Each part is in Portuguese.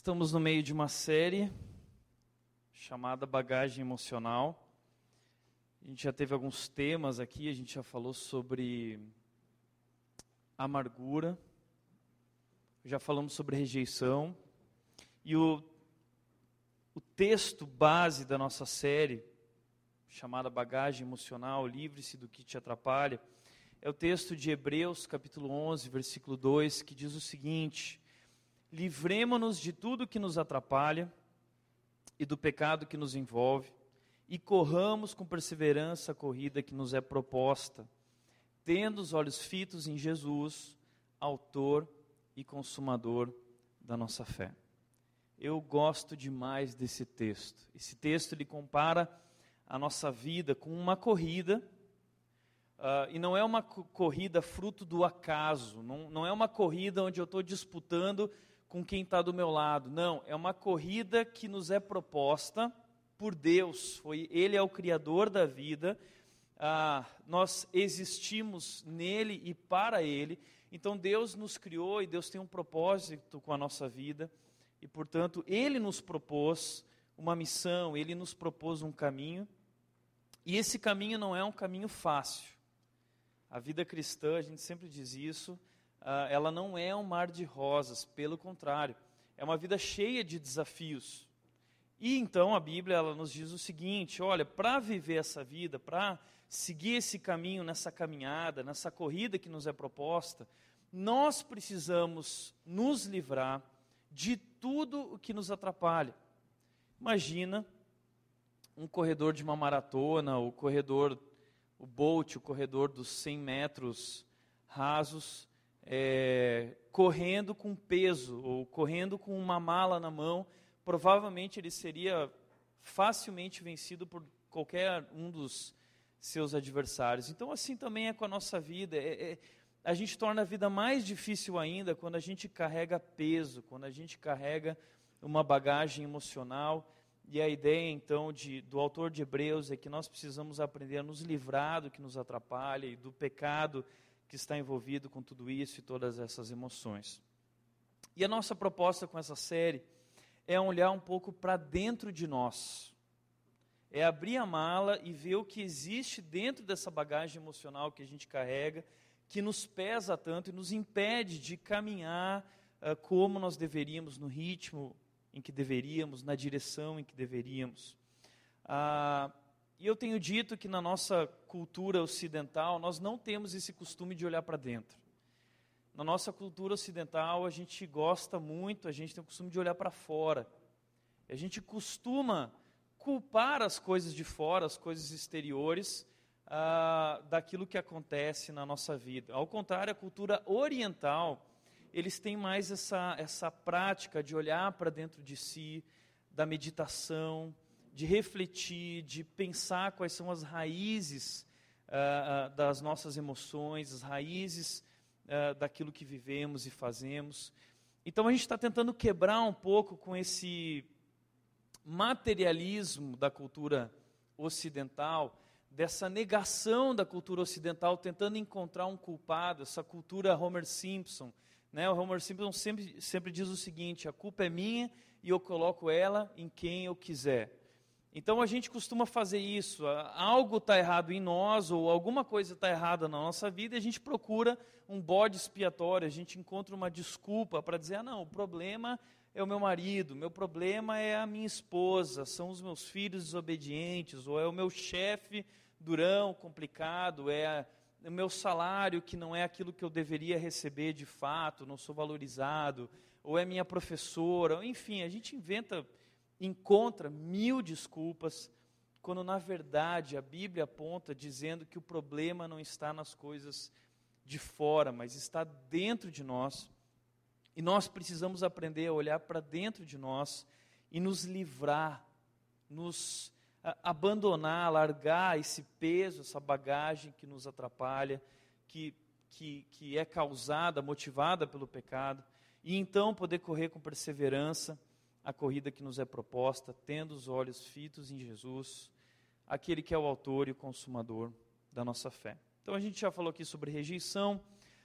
Estamos no meio de uma série chamada Bagagem Emocional. A gente já teve alguns temas aqui, a gente já falou sobre amargura, já falamos sobre rejeição. E o, o texto base da nossa série, chamada Bagagem Emocional, Livre-se do que te atrapalha, é o texto de Hebreus, capítulo 11, versículo 2, que diz o seguinte livremo-nos de tudo que nos atrapalha e do pecado que nos envolve, e corramos com perseverança a corrida que nos é proposta, tendo os olhos fitos em Jesus, autor e consumador da nossa fé. Eu gosto demais desse texto. Esse texto ele compara a nossa vida com uma corrida, uh, e não é uma corrida fruto do acaso, não, não é uma corrida onde eu estou disputando com quem está do meu lado. Não, é uma corrida que nos é proposta por Deus. Foi Ele é o Criador da vida. Ah, nós existimos nele e para Ele. Então Deus nos criou e Deus tem um propósito com a nossa vida. E portanto Ele nos propôs uma missão. Ele nos propôs um caminho. E esse caminho não é um caminho fácil. A vida cristã, a gente sempre diz isso, ela não é um mar de rosas, pelo contrário, é uma vida cheia de desafios. E então a Bíblia ela nos diz o seguinte: olha, para viver essa vida, para seguir esse caminho, nessa caminhada, nessa corrida que nos é proposta, nós precisamos nos livrar de tudo o que nos atrapalha. Imagina um corredor de uma maratona, o corredor, o Bolt, o corredor dos 100 metros rasos, é, correndo com peso ou correndo com uma mala na mão, provavelmente ele seria facilmente vencido por qualquer um dos seus adversários. Então, assim também é com a nossa vida. É, é, a gente torna a vida mais difícil ainda quando a gente carrega peso, quando a gente carrega uma bagagem emocional. E a ideia, então, de, do autor de Hebreus é que nós precisamos aprender a nos livrar do que nos atrapalha e do pecado está envolvido com tudo isso e todas essas emoções. E a nossa proposta com essa série é olhar um pouco para dentro de nós. É abrir a mala e ver o que existe dentro dessa bagagem emocional que a gente carrega, que nos pesa tanto e nos impede de caminhar uh, como nós deveríamos, no ritmo em que deveríamos, na direção em que deveríamos. Uh, e eu tenho dito que na nossa cultura ocidental, nós não temos esse costume de olhar para dentro. Na nossa cultura ocidental, a gente gosta muito, a gente tem o costume de olhar para fora. A gente costuma culpar as coisas de fora, as coisas exteriores, ah, daquilo que acontece na nossa vida. Ao contrário, a cultura oriental, eles têm mais essa, essa prática de olhar para dentro de si, da meditação, de refletir, de pensar quais são as raízes uh, uh, das nossas emoções, as raízes uh, daquilo que vivemos e fazemos. Então a gente está tentando quebrar um pouco com esse materialismo da cultura ocidental, dessa negação da cultura ocidental, tentando encontrar um culpado, essa cultura Homer Simpson. Né? O Homer Simpson sempre, sempre diz o seguinte: a culpa é minha e eu coloco ela em quem eu quiser. Então a gente costuma fazer isso. Algo está errado em nós, ou alguma coisa está errada na nossa vida, e a gente procura um bode expiatório, a gente encontra uma desculpa para dizer: ah, não, o problema é o meu marido, meu problema é a minha esposa, são os meus filhos desobedientes, ou é o meu chefe durão, complicado, é o meu salário que não é aquilo que eu deveria receber de fato, não sou valorizado, ou é minha professora, enfim, a gente inventa encontra mil desculpas, quando na verdade a Bíblia aponta dizendo que o problema não está nas coisas de fora, mas está dentro de nós. E nós precisamos aprender a olhar para dentro de nós e nos livrar, nos abandonar, largar esse peso, essa bagagem que nos atrapalha, que, que, que é causada, motivada pelo pecado, e então poder correr com perseverança a corrida que nos é proposta, tendo os olhos fitos em Jesus, aquele que é o autor e o consumador da nossa fé. Então a gente já falou aqui sobre rejeição,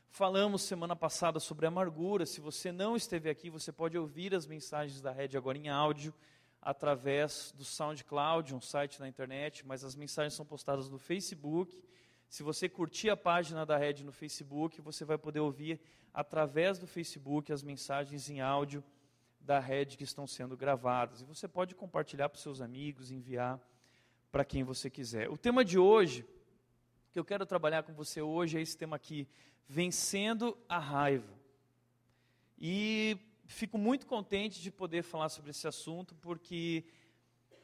Falamos semana passada sobre amargura. Se você não esteve aqui, você pode ouvir as mensagens da rede agora em áudio através do SoundCloud, um site na internet, mas as mensagens são postadas no Facebook. Se você curtir a página da rede no Facebook, você vai poder ouvir através do Facebook as mensagens em áudio da rede que estão sendo gravadas. E você pode compartilhar para os seus amigos, enviar para quem você quiser. O tema de hoje, que eu quero trabalhar com você hoje, é esse tema aqui: vencendo a raiva. E fico muito contente de poder falar sobre esse assunto, porque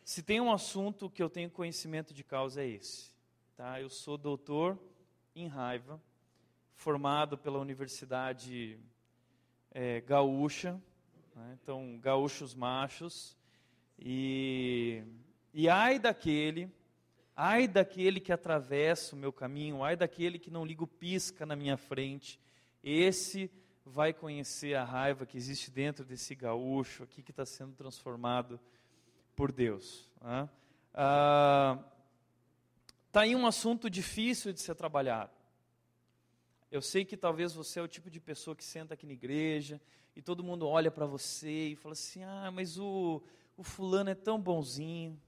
se tem um assunto que eu tenho conhecimento de causa é esse. Tá? Eu sou doutor em raiva, formado pela Universidade é, Gaúcha, né? então gaúchos machos, e, e ai daquele Ai daquele que atravessa o meu caminho, ai daquele que não liga o pisca na minha frente. Esse vai conhecer a raiva que existe dentro desse gaúcho aqui que está sendo transformado por Deus. Está né? ah, tá aí um assunto difícil de ser trabalhado. Eu sei que talvez você é o tipo de pessoa que senta aqui na igreja e todo mundo olha para você e fala assim: ah, mas o, o fulano é tão bonzinho.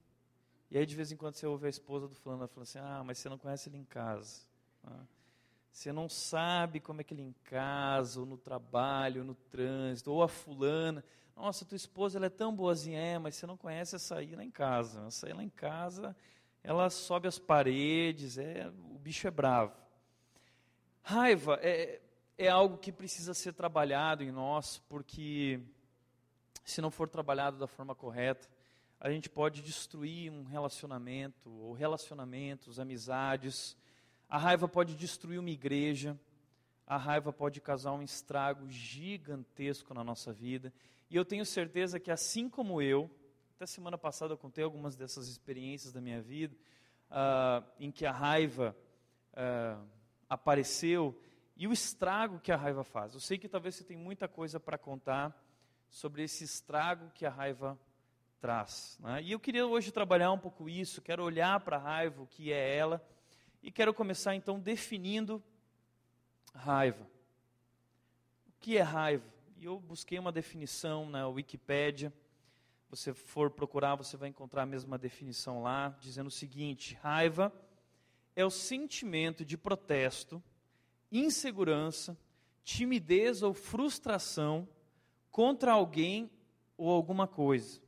E aí de vez em quando você ouve a esposa do fulano falando assim, ah, mas você não conhece ele em casa. Ah, você não sabe como é que ele em casa, ou no trabalho, ou no trânsito, ou a fulana. Nossa, tua esposa ela é tão boazinha, é, mas você não conhece essa aí lá em casa. Essa aí lá em casa, ela sobe as paredes, é, o bicho é bravo. Raiva é, é algo que precisa ser trabalhado em nós, porque se não for trabalhado da forma correta, a gente pode destruir um relacionamento, ou relacionamentos, amizades. A raiva pode destruir uma igreja. A raiva pode causar um estrago gigantesco na nossa vida. E eu tenho certeza que, assim como eu, até semana passada eu contei algumas dessas experiências da minha vida, uh, em que a raiva uh, apareceu e o estrago que a raiva faz. Eu sei que talvez você tenha muita coisa para contar sobre esse estrago que a raiva traz. Né? E eu queria hoje trabalhar um pouco isso, quero olhar para a raiva, o que é ela, e quero começar então definindo raiva. O que é raiva? E eu busquei uma definição na Wikipédia. Você for procurar, você vai encontrar a mesma definição lá, dizendo o seguinte: raiva o sentimento de protesto, insegurança, timidez ou frustração contra alguém ou alguma coisa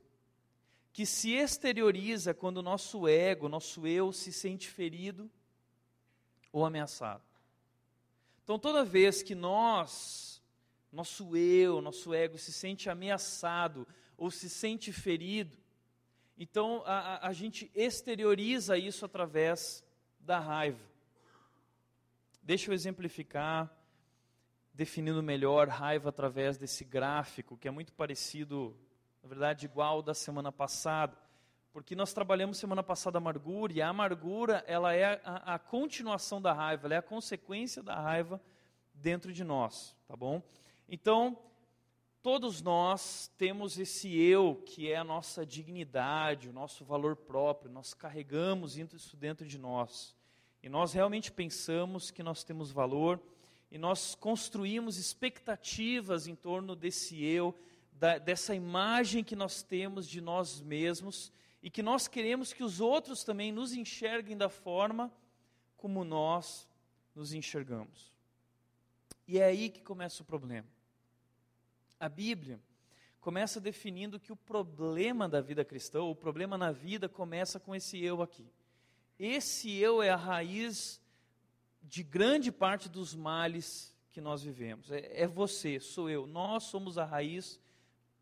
que se exterioriza quando o nosso ego, nosso eu se sente ferido ou ameaçado. Então, toda vez que nós, nosso eu, nosso ego se sente ameaçado ou se sente ferido, então a, a gente exterioriza isso através da raiva. Deixa eu exemplificar, definindo melhor raiva através desse gráfico, que é muito parecido na verdade, igual da semana passada, porque nós trabalhamos semana passada a amargura, e a amargura ela é a, a continuação da raiva, ela é a consequência da raiva dentro de nós, tá bom? Então, todos nós temos esse eu que é a nossa dignidade, o nosso valor próprio, nós carregamos isso dentro de nós. E nós realmente pensamos que nós temos valor e nós construímos expectativas em torno desse eu, da, dessa imagem que nós temos de nós mesmos e que nós queremos que os outros também nos enxerguem da forma como nós nos enxergamos. E é aí que começa o problema. A Bíblia começa definindo que o problema da vida cristã, o problema na vida, começa com esse eu aqui. Esse eu é a raiz de grande parte dos males que nós vivemos. É, é você, sou eu. Nós somos a raiz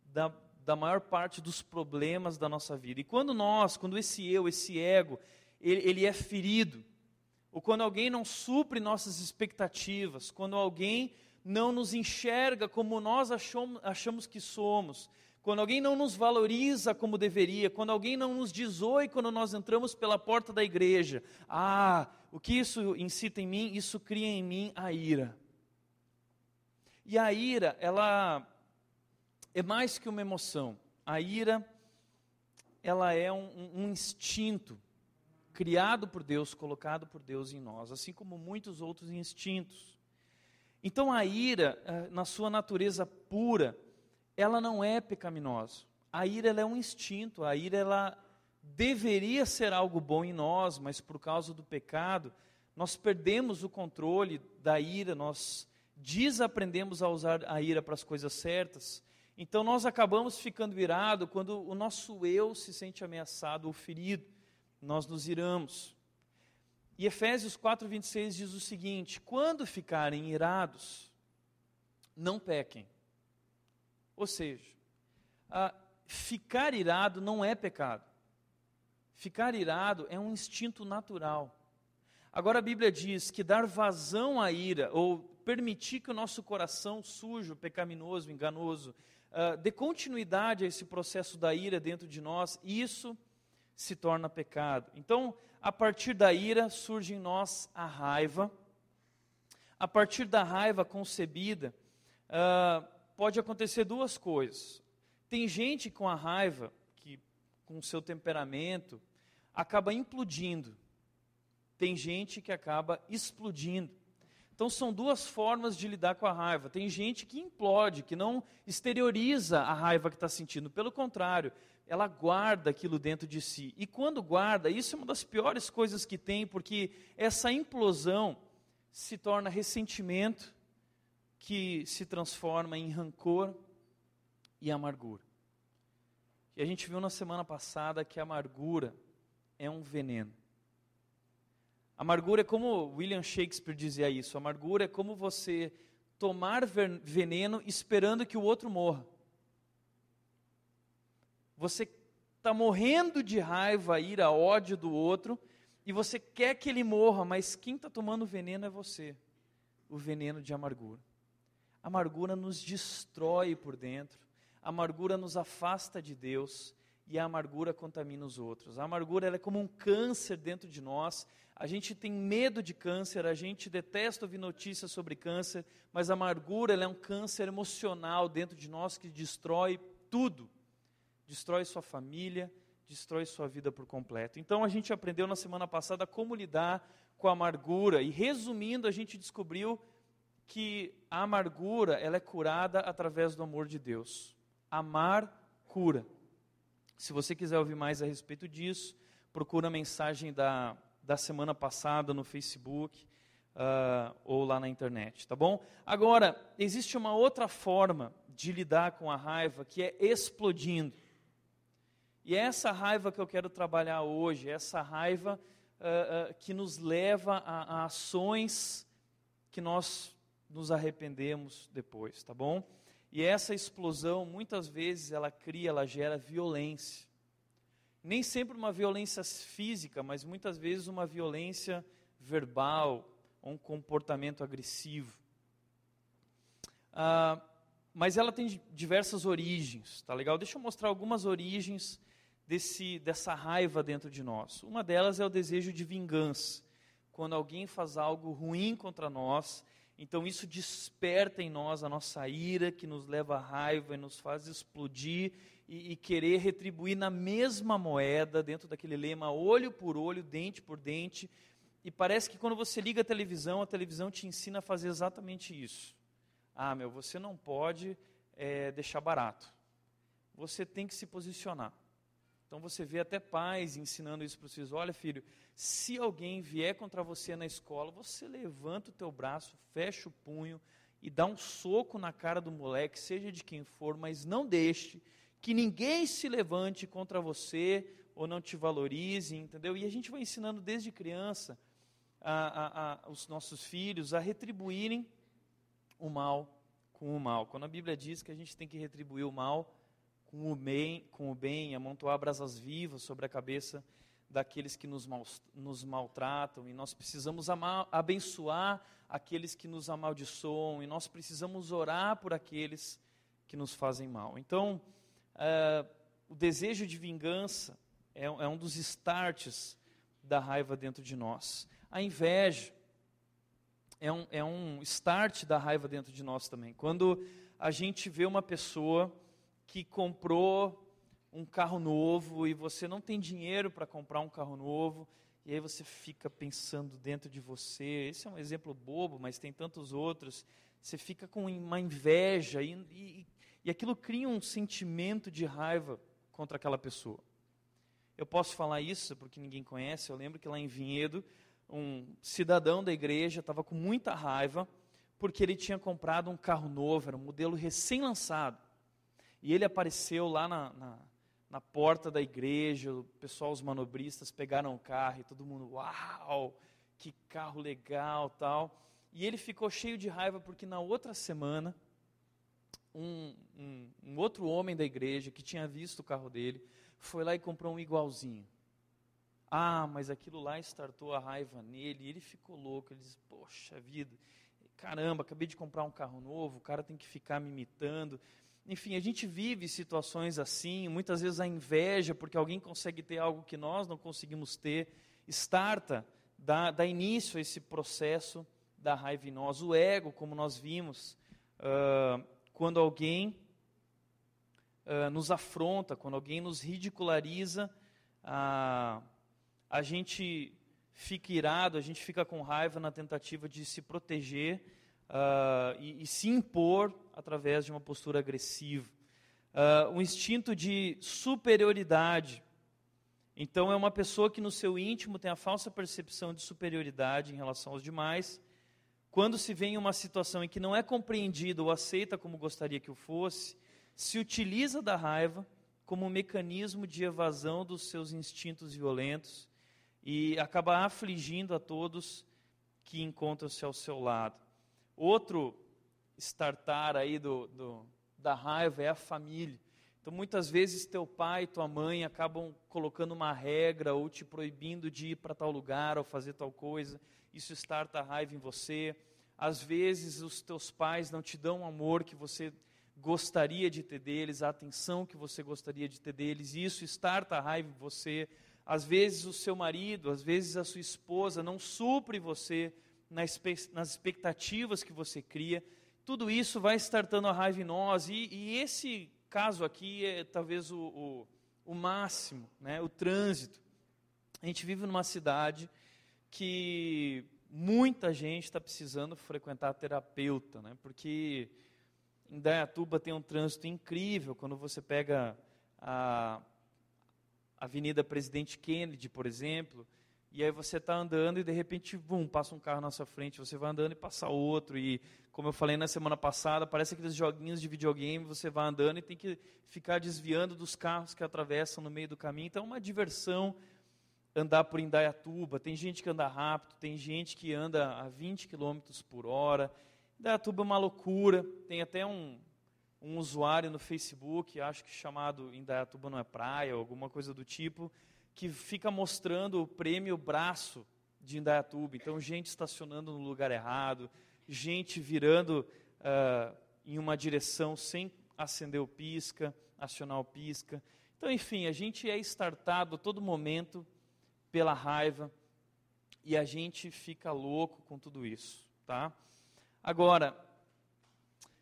da, da maior parte dos problemas da nossa vida. E quando nós, quando esse eu, esse ego, ele, ele é ferido, ou quando alguém não supre nossas expectativas, quando alguém não nos enxerga como nós achamos, que somos, quando alguém não nos valoriza como deveria, quando alguém não nos diz oi quando nós entramos pela porta da igreja, ah, o que isso incita em mim? Isso cria em mim a ira. E a ira, ela é mais que uma emoção. A ira, ela é um, um, instinto criado por Deus, colocado por Deus em nós, assim como muitos outros instintos. Então a ira, eh, na sua natureza pura, ela não é pecaminosa. A ira é um instinto, a ira ela deveria ser algo bom em nós, mas por causa do pecado, nós perdemos o controle da ira, nós desaprendemos a usar a ira para as coisas certas. Então nós acabamos ficando irados quando o nosso eu se sente ameaçado ou ferido. Nós nos iramos. E Efésios 4:26 diz o seguinte: quando ficarem irados, não pequem. Ou seja, ficar irado não é pecado. Ficar irado é um instinto natural. Agora a Bíblia diz que dar vazão à ira, ou permitir que o nosso coração sujo, pecaminoso, enganoso, uh, dê continuidade a esse processo da ira dentro de nós, isso se torna pecado. Então, a partir da ira surge em nós a raiva. A partir da raiva concebida, uh, pode acontecer duas coisas. Tem gente com a raiva, que com o seu temperamento, acaba implodindo. Tem gente que acaba explodindo. Então são duas formas de lidar com a raiva. Tem gente que implode, que não exterioriza a raiva que está sentindo. Pelo contrário, ela guarda aquilo dentro de si. E quando guarda, isso é uma das piores coisas que tem, porque essa implosão se torna ressentimento, que se transforma em rancor e amargura. E a gente viu na semana passada que a amargura é um veneno. Amargura é como William Shakespeare dizia isso: amargura é como você tomar veneno esperando que o outro morra. Você está morrendo de raiva, ira, ódio do outro, e você quer que ele morra, mas quem está tomando veneno é você o veneno de amargura. A amargura nos destrói por dentro, a amargura nos afasta de Deus e a amargura contamina os outros. A amargura é como um câncer dentro de nós. A gente tem medo de câncer, a gente detesta ouvir notícias sobre câncer, mas a amargura é um câncer emocional dentro de nós que destrói tudo. Destrói sua família, destrói sua vida por completo. Então a gente aprendeu na semana passada como lidar com a amargura e resumindo, a gente descobriu que a amargura ela é curada através do amor de Deus. Amar cura. Se você quiser ouvir mais a respeito disso, procura a mensagem da, da semana passada no Facebook uh, ou lá na internet, tá bom? Agora, existe uma outra forma de lidar com a raiva que é explodindo. E é essa raiva que eu quero trabalhar hoje, essa raiva uh, uh, que nos leva a, a ações que nós nos arrependemos depois, tá bom? E essa explosão, muitas vezes, ela cria, ela gera violência. Nem sempre uma violência física, mas muitas vezes uma violência verbal, um comportamento agressivo. Ah, mas ela tem diversas origens, tá legal? Deixa eu mostrar algumas origens desse, dessa raiva dentro de nós. Uma delas é o desejo de vingança. Quando alguém faz algo ruim contra nós, então isso desperta em nós a nossa ira, que nos leva à raiva e nos faz explodir e, e, querer retribuir na mesma moeda, dentro daquele lema olho por olho, dente por dente. E parece que quando você liga a televisão, a televisão te ensina a fazer exatamente isso. Ah, meu, você não pode é, deixar barato. Você tem que se posicionar. Então você vê até pais ensinando isso para os filhos. Olha, filho, se alguém vier contra você na escola, você levanta o teu braço, fecha o punho e dá um soco na cara do moleque, seja de quem for, mas não deixe que ninguém se levante contra você ou não te valorize, entendeu? E a gente vai ensinando desde criança a, a, a, os nossos filhos a retribuírem o mal com o mal. Quando a Bíblia diz que a gente tem que retribuir o mal com o bem, com o bem amontoar brasas vivas sobre a cabeça daqueles que nos, mal, nos maltratam, e nós precisamos amar, abençoar aqueles que nos amaldiçoam, e nós precisamos orar por aqueles que nos fazem mal. Então, uh, o desejo de vingança é, é um dos starts da raiva dentro de nós. A inveja é um, é um start da raiva dentro de nós também. Quando a gente vê uma pessoa que comprou um carro novo e você não tem dinheiro para comprar um carro novo, e aí você fica pensando dentro de você. Esse é um exemplo bobo, mas tem tantos outros. você fica com uma inveja e, e, e aquilo cria um sentimento de raiva contra aquela pessoa. Eu posso falar isso porque ninguém conhece. Eu lembro que lá em Vinhedo, um cidadão da igreja estava com muita raiva porque ele tinha comprado um carro novo, era um modelo recém-lançado. E ele apareceu lá na, na, na, porta da igreja, o pessoal, os manobristas, pegaram o carro e todo mundo, uau, que carro legal tal. E ele ficou cheio de raiva porque na outra semana, um, um, um outro homem da igreja que tinha visto o carro dele, foi lá e comprou um igualzinho. Ah, mas aquilo lá startou a raiva nele, e ele ficou louco. Ele disse: Poxa vida, caramba, acabei de comprar um carro novo, o cara tem que ficar me imitando. Enfim, a gente vive situações assim, muitas vezes a inveja, porque alguém consegue ter algo que nós não conseguimos ter, starta, dá, dá início a esse processo da raiva em nós. O ego, como nós vimos, uh, quando alguém uh, nos afronta, quando alguém nos ridiculariza, uh, a gente fica irado, a gente fica com raiva na tentativa de se proteger uh, e, e, se impor através de uma postura agressiva. Uh, um instinto de superioridade. Então, é uma pessoa que no seu íntimo tem a falsa percepção de superioridade em relação aos demais. Quando se vê em uma situação em que não é compreendido ou aceita como gostaria que o fosse, se utiliza da raiva como um mecanismo de evasão dos seus instintos violentos e acaba afligindo a todos que encontram-se ao seu lado. Outro startar aí do, do, da raiva é a família. Então, muitas vezes, teu pai e tua mãe acabam colocando uma regra ou te proibindo de ir para tal lugar ou fazer tal coisa. Isso starta a raiva em você. Às vezes, os teus pais não te dão o amor que você gostaria de ter deles, a atenção que você gostaria de ter deles. Isso starta a raiva em você. Às vezes, o seu marido, às vezes, a sua esposa não supre você nas expectativas que você cria, tudo isso vai startando a raiva em nós, e, e esse caso aqui é talvez o, o, o máximo, né, o trânsito. A gente vive numa cidade que muita gente está precisando frequentar terapeuta, né, porque em Dayatuba tem um trânsito incrível, quando você pega a Avenida Presidente Kennedy, por exemplo, e aí você está andando e de repente, bum, passa um carro na sua frente, você vai andando e passa outro. E como eu falei na semana passada, parece aqueles joguinhos de videogame, você vai andando e tem que ficar desviando dos carros que atravessam no meio do caminho. Então é uma diversão andar por Indaiatuba. Tem gente que anda rápido, tem gente que anda a 20 km por hora. Indaiatuba é uma loucura. Tem até um, um usuário no Facebook, acho que chamado Indaiatuba não é praia, ou alguma coisa do tipo, que fica mostrando o prêmio braço de Indaiatuba. Então, gente estacionando no lugar errado, gente virando uh, em uma direção sem acender o pisca, acionar o pisca. Então, enfim, a gente é startado a todo momento pela raiva e a gente fica louco com tudo isso, tá? Agora,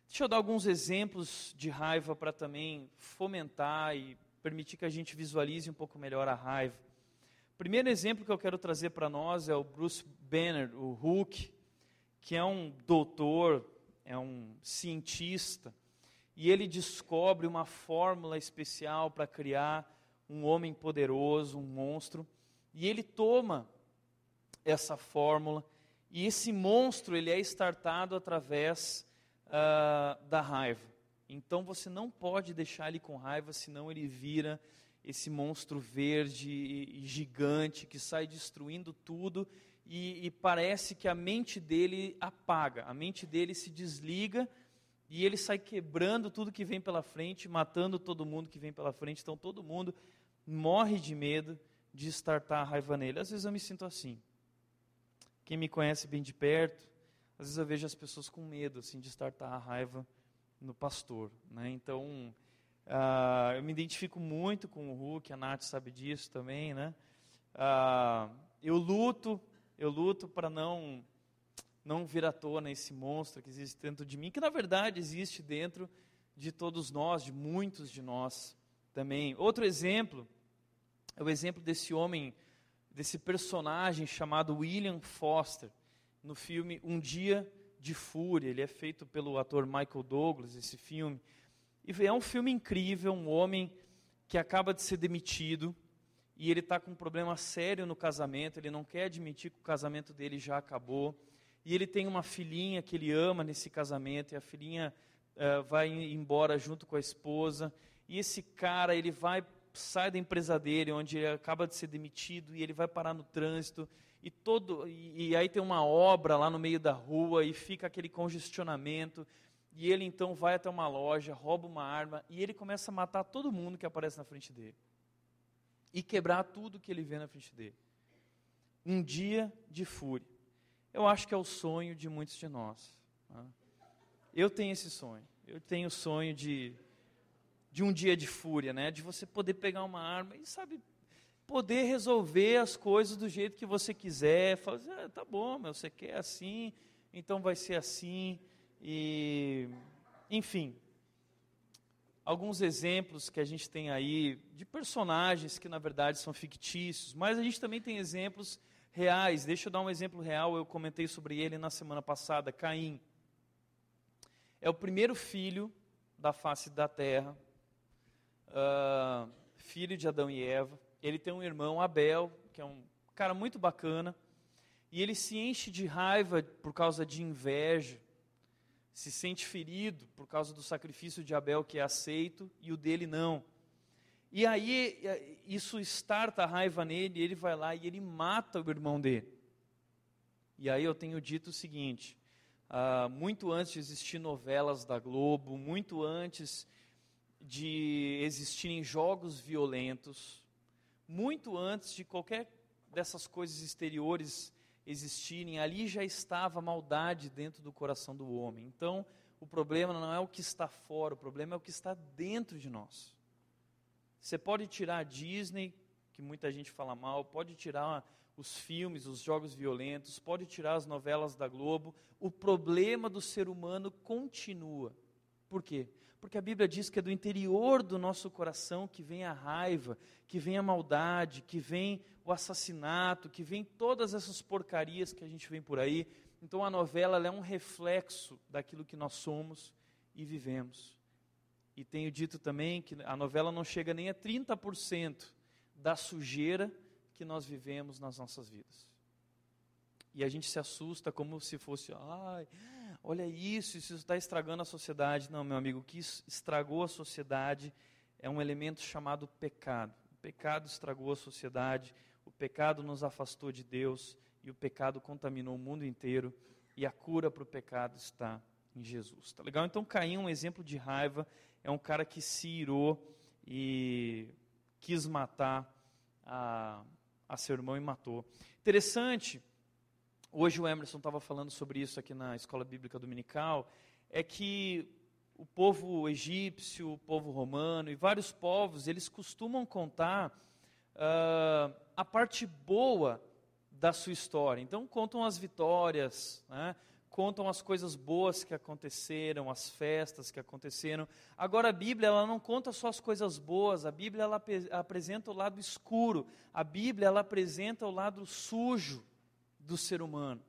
deixa eu dar alguns exemplos de raiva para também fomentar e permitir que a gente visualize um pouco melhor a raiva. O primeiro exemplo que eu quero trazer para nós é o Bruce Banner, o Hulk, que é um doutor, é um cientista, e ele descobre uma fórmula especial para criar um homem poderoso, um monstro, e ele toma essa fórmula, e esse monstro ele é startado através uh, da raiva. Então você não pode deixar ele com raiva, senão ele vira esse monstro verde e gigante que sai destruindo tudo e, e, parece que a mente dele apaga, a mente dele se desliga e ele sai quebrando tudo que vem pela frente, matando todo mundo que vem pela frente. Então todo mundo morre de medo de estartar a raiva nele. Às vezes eu me sinto assim. Quem me conhece bem de perto, às vezes eu vejo as pessoas com medo assim de estartar a raiva no pastor. Né? Então, uh, eu me identifico muito com o Hulk, a Nath sabe disso também. Né? Uh, eu luto, eu luto para não não vir à tona esse monstro que existe dentro de mim, que na verdade existe dentro de todos nós, de muitos de nós também. Outro exemplo é o exemplo desse homem, desse personagem chamado William Foster, no filme Um Dia de Fúria, ele é feito pelo ator Michael Douglas, esse filme. E é um filme incrível, um homem que acaba de ser demitido e ele está com um problema sério no casamento, ele não quer admitir que o casamento dele já acabou. E ele tem uma filhinha que ele ama nesse casamento, e a filhinha uh, vai embora junto com a esposa. E esse cara, ele vai, sai da empresa dele, onde ele acaba de ser demitido, e ele vai parar no trânsito. E, todo, e, e aí tem uma obra lá no meio da rua, e fica aquele congestionamento. E ele então vai até uma loja, rouba uma arma, e ele começa a matar todo mundo que aparece na frente dele. E quebrar tudo que ele vê na frente dele. Um dia de fúria. Eu acho que é o sonho de muitos de nós. Tá? Eu tenho esse sonho. Eu tenho o sonho de, de um dia de fúria, né? De você poder pegar uma arma e, sabe, poder resolver as coisas do jeito que você quiser. Fazer, ah, tá bom, meu, você quer assim, então vai ser assim. E, enfim, alguns exemplos que a gente tem aí de personagens que na verdade são fictícios, mas a gente também tem exemplos reais. Deixa eu dar um exemplo real, eu comentei sobre ele na semana passada, Caim. É o primeiro filho da face da terra, uh, filho de Adão e Eva. Ele tem um irmão, Abel, que é um cara muito bacana, e ele se enche de raiva por causa de inveja, se sente ferido por causa do sacrifício de Abel que é aceito e o dele não. E aí é, isso starta a raiva nele, ele vai lá e ele mata o irmão dele. E aí eu tenho dito o seguinte: uh, muito antes de existir novelas da Globo, muito antes de existirem jogos violentos, muito antes de qualquer dessas coisas exteriores existirem, ali já estava a maldade dentro do coração do homem. Então, o problema não é o que está fora, o problema é o que está dentro de nós. Você pode tirar a Disney, que muita gente fala mal, pode tirar os filmes, os jogos violentos, pode tirar as novelas da Globo, o problema do ser humano continua. Por quê? Porque a Bíblia diz que é do interior do nosso coração que vem a raiva, que vem a maldade, que vem o assassinato, que vem todas essas porcarias que a gente vê por aí. Então a novela é um reflexo daquilo que nós somos e vivemos. E tenho dito também que a novela não chega nem a 30% da sujeira que nós vivemos nas nossas vidas. E a gente se assusta como se fosse, ai, olha isso, isso está estragando a sociedade. Não, meu amigo, o que estragou a sociedade é um elemento chamado pecado. O pecado estragou a sociedade, o pecado nos afastou de Deus e o pecado contaminou o mundo inteiro. E a cura para o pecado está em Jesus. Tá legal? Então Caim é um exemplo de raiva é um cara que se irou e quis matar a, a seu irmão e matou. Interessante, hoje o Emerson estava falando sobre isso aqui na Escola Bíblica Dominical, é que o povo egípcio, o povo romano e vários povos, eles costumam contar uh, a parte boa da sua história. Então, contam as vitórias, né? contam as coisas boas que aconteceram, as festas que aconteceram. Agora a Bíblia ela não conta só as coisas boas, a Bíblia ela apresenta o lado escuro, a Bíblia ela apresenta o lado sujo do ser humano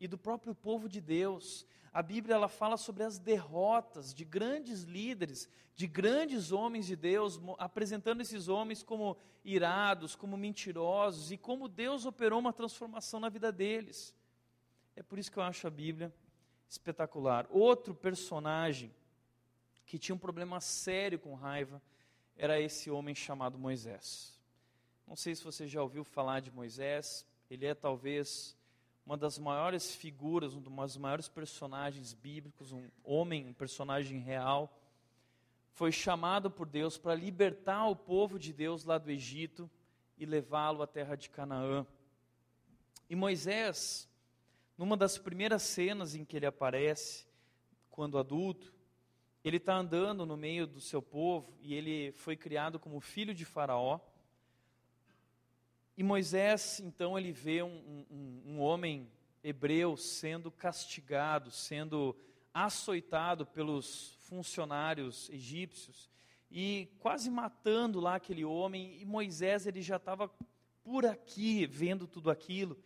e do próprio povo de Deus. A Bíblia ela fala sobre as derrotas de grandes líderes, de grandes homens de Deus, apresentando esses homens como irados, como mentirosos e como Deus operou uma transformação na vida deles. É por isso que eu acho a Bíblia espetacular. Outro personagem que tinha um problema sério com raiva era esse homem chamado Moisés. Não sei se você já ouviu falar de Moisés, ele é talvez uma das maiores figuras, um dos maiores personagens bíblicos, um homem, um personagem real. Foi chamado por Deus para libertar o povo de Deus lá do Egito e levá-lo à terra de Canaã. E Moisés, numa das primeiras cenas em que ele aparece, quando adulto, ele está andando no meio do seu povo e ele foi criado como filho de Faraó. E Moisés, então, ele vê um, um, um homem hebreu sendo castigado, sendo açoitado pelos funcionários egípcios e quase matando lá aquele homem. E Moisés, ele já estava por aqui vendo tudo aquilo.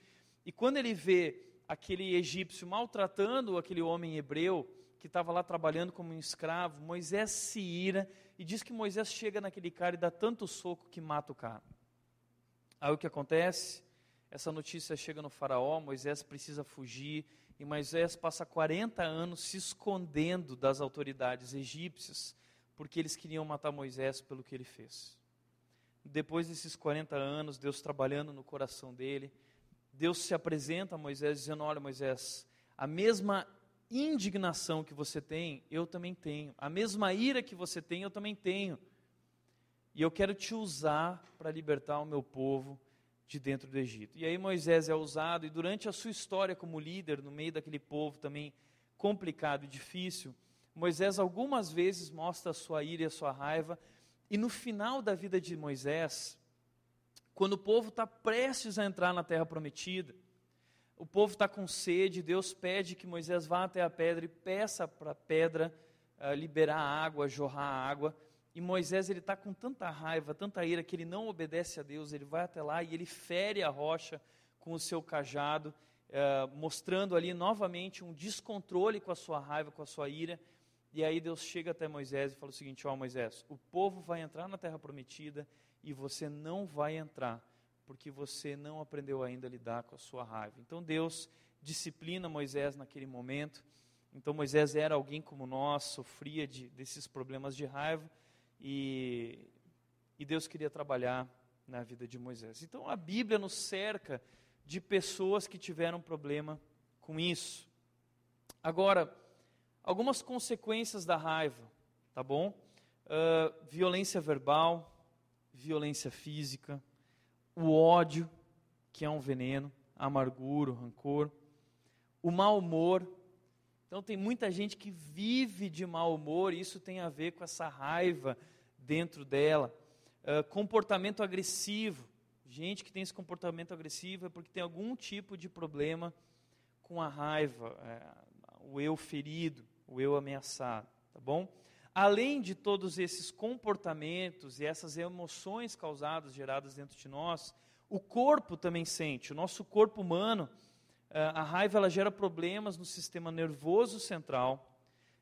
E quando ele vê aquele egípcio maltratando aquele homem hebreu que estava lá trabalhando como um escravo, Moisés se ira e diz que Moisés chega naquele cara e dá tanto soco que mata o cara. Aí o que acontece? Essa notícia chega no faraó, Moisés precisa fugir, e Moisés passa 40 anos se escondendo das autoridades egípcias, porque eles queriam matar Moisés pelo que ele fez. Depois desses 40 anos, Deus trabalhando no coração dele, Deus se apresenta a Moisés dizendo: Olha, Moisés, a mesma indignação que você tem, eu também tenho. A mesma ira que você tem, eu também tenho. E eu quero te usar para libertar o meu povo de dentro do Egito. E aí Moisés é usado, e durante a sua história como líder, no meio daquele povo também complicado e difícil, Moisés algumas vezes mostra a sua ira e a sua raiva, e no final da vida de Moisés, quando o povo está prestes a entrar na terra prometida, o povo está com sede, Deus pede que Moisés vá até a pedra e peça para a pedra uh, liberar água, jorrar água. E Moisés ele está com tanta raiva, tanta ira, que ele não obedece a Deus, ele vai até lá e ele fere a rocha com o seu cajado, uh, mostrando ali novamente um descontrole com a sua raiva, com a sua ira. E aí Deus chega até Moisés e fala o seguinte: Ó Moisés, o povo vai entrar na terra prometida e você não vai entrar, porque você não aprendeu ainda a lidar com a sua raiva. Então Deus disciplina Moisés naquele momento. Então Moisés era alguém como nós, sofria de, desses problemas de raiva e, e Deus queria trabalhar na vida de Moisés. Então a Bíblia nos cerca de pessoas que tiveram problema com isso. Agora, algumas consequências da raiva, tá bom? Uh, violência verbal, violência física, o ódio, que é um veneno, amargura, rancor, o mau humor. Então, tem muita gente que vive de mau humor, e isso tem a ver com essa raiva dentro dela. Uh, comportamento agressivo. Gente que tem esse comportamento agressivo é porque tem algum tipo de problema com a raiva, é, o eu ferido, o eu ameaçado, tá bom? além de todos esses comportamentos e essas emoções causadas, geradas dentro de nós, o corpo também sente. O nosso corpo humano, a raiva ela gera problemas no sistema nervoso central,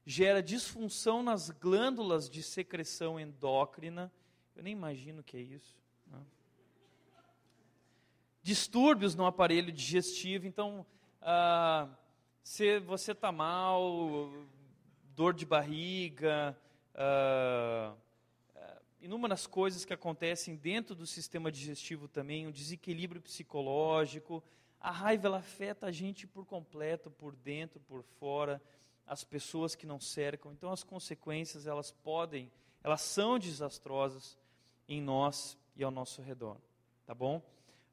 gera disfunção nas glândulas de secreção endócrina. Eu nem imagino o que é isso. Né? Distúrbios no aparelho digestivo. Então, ah, se você está mal, dor de barriga, uh, inúmeras coisas que acontecem dentro do sistema digestivo também, um desequilíbrio psicológico. A raiva ela afeta a gente por completo, por dentro, por fora, as pessoas que não cercam. Então as consequências elas podem, elas são desastrosas em nós e ao nosso redor, tá bom?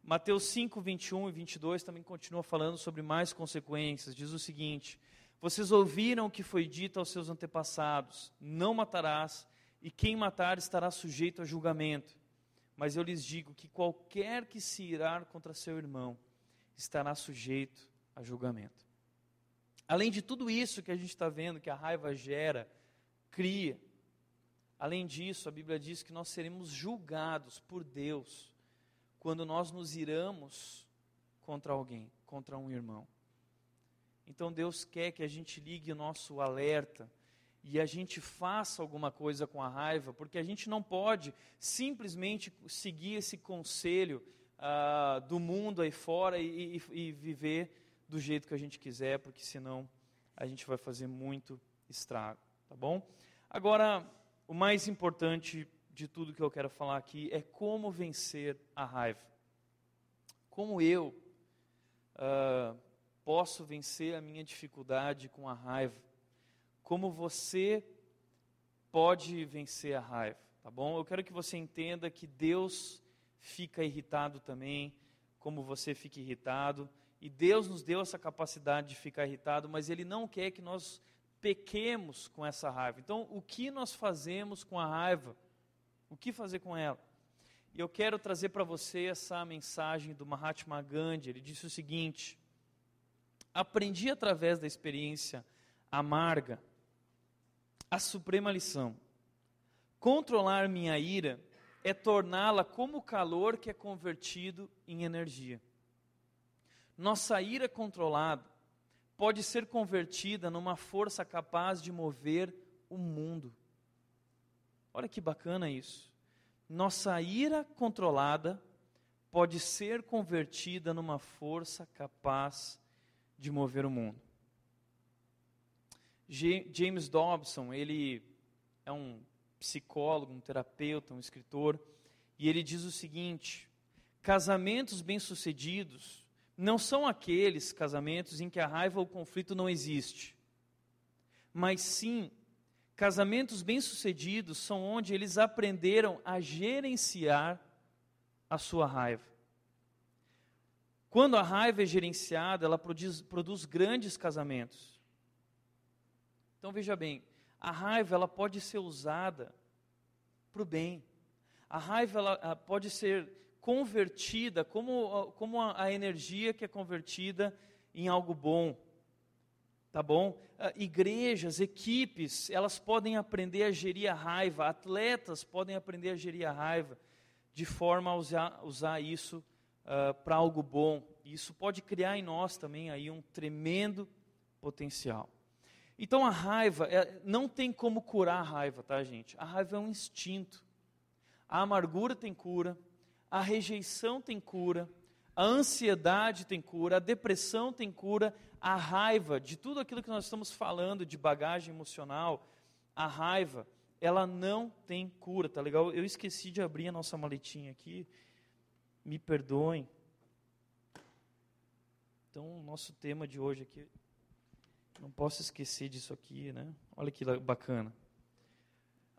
Mateus 5, 21 e 22 também continua falando sobre mais consequências. Diz o seguinte: vocês ouviram o que foi dito aos seus antepassados: Não matarás, e quem matar estará sujeito a julgamento. Mas eu lhes digo que qualquer que se irar contra seu irmão estará sujeito a julgamento. Além de tudo isso que a gente está vendo, que a raiva gera, cria, além disso, a Bíblia diz que nós seremos julgados por Deus quando nós nos iramos contra alguém, contra um irmão. Então Deus quer que a gente ligue o nosso alerta e a gente faça alguma coisa com a raiva, porque a gente não pode simplesmente seguir esse conselho ah, do mundo aí fora e, e, e viver do jeito que a gente quiser, porque senão a gente vai fazer muito estrago, tá bom? Agora, o mais importante de tudo que eu quero falar aqui é como vencer a raiva. Como eu uh, posso vencer a minha dificuldade com a raiva? Como você pode vencer a raiva? Tá bom? Eu quero que você entenda que Deus fica irritado também, como você fica irritado. E Deus nos deu essa capacidade de ficar irritado, mas Ele não quer que nós pequemos com essa raiva. Então, o que nós fazemos com a raiva? O que fazer com ela? E eu quero trazer para você essa mensagem do Mahatma Gandhi. Ele disse o seguinte: aprendi através da experiência amarga a suprema lição. Controlar minha ira é torná-la como calor que é convertido em energia. Nossa ira controlada pode ser convertida numa força capaz de mover o mundo. Olha que bacana isso. Nossa ira controlada pode ser convertida numa força capaz de mover o mundo. James Dobson, ele é um psicólogo, um terapeuta, um escritor, e ele diz o seguinte: casamentos bem-sucedidos não são aqueles casamentos em que a raiva ou o conflito não existe, mas sim casamentos bem-sucedidos são onde eles aprenderam a gerenciar a sua raiva. Quando a raiva é gerenciada, ela produz, produz grandes casamentos. Então veja bem, a raiva ela pode ser usada para o bem. A raiva ela, pode ser convertida como, como a, a, energia que é convertida em algo bom. Tá bom? Uh, igrejas, equipes, elas podem aprender a gerir a raiva, atletas podem aprender a gerir a raiva, de forma a usar, usar isso uh, para algo bom. E isso pode criar em nós também aí um tremendo potencial. Então a raiva, é, não tem como curar a raiva, tá, gente? A raiva é um instinto. A amargura tem cura, a rejeição tem cura, a ansiedade tem cura, a depressão tem cura, a raiva, de tudo aquilo que nós estamos falando de bagagem emocional, a raiva, ela não tem cura, tá legal? Eu esqueci de abrir a nossa maletinha aqui, me perdoem. Então, o nosso tema de hoje aqui não posso esquecer disso aqui, né? Olha que bacana.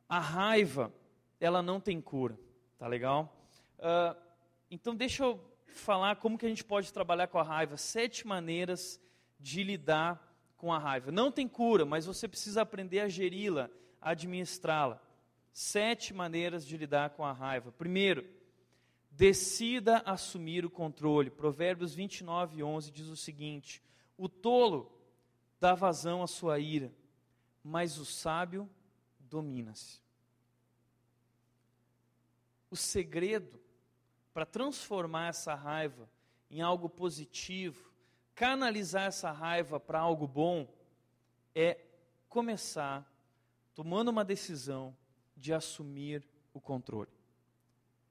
A raiva, ela não tem cura, tá legal? Uh, então deixa eu falar como que a gente pode trabalhar com a raiva. Sete maneiras de lidar com a raiva. Não tem cura, mas você precisa aprender a geri-la, a administrá-la. Sete maneiras de lidar com a raiva. Primeiro, decida assumir o controle. Provérbios 29, 11 diz o seguinte: O tolo dá vazão à sua ira, mas o sábio domina-se. O segredo para transformar essa raiva em algo positivo, canalizar essa raiva para algo bom, é começar tomando uma decisão de assumir o controle.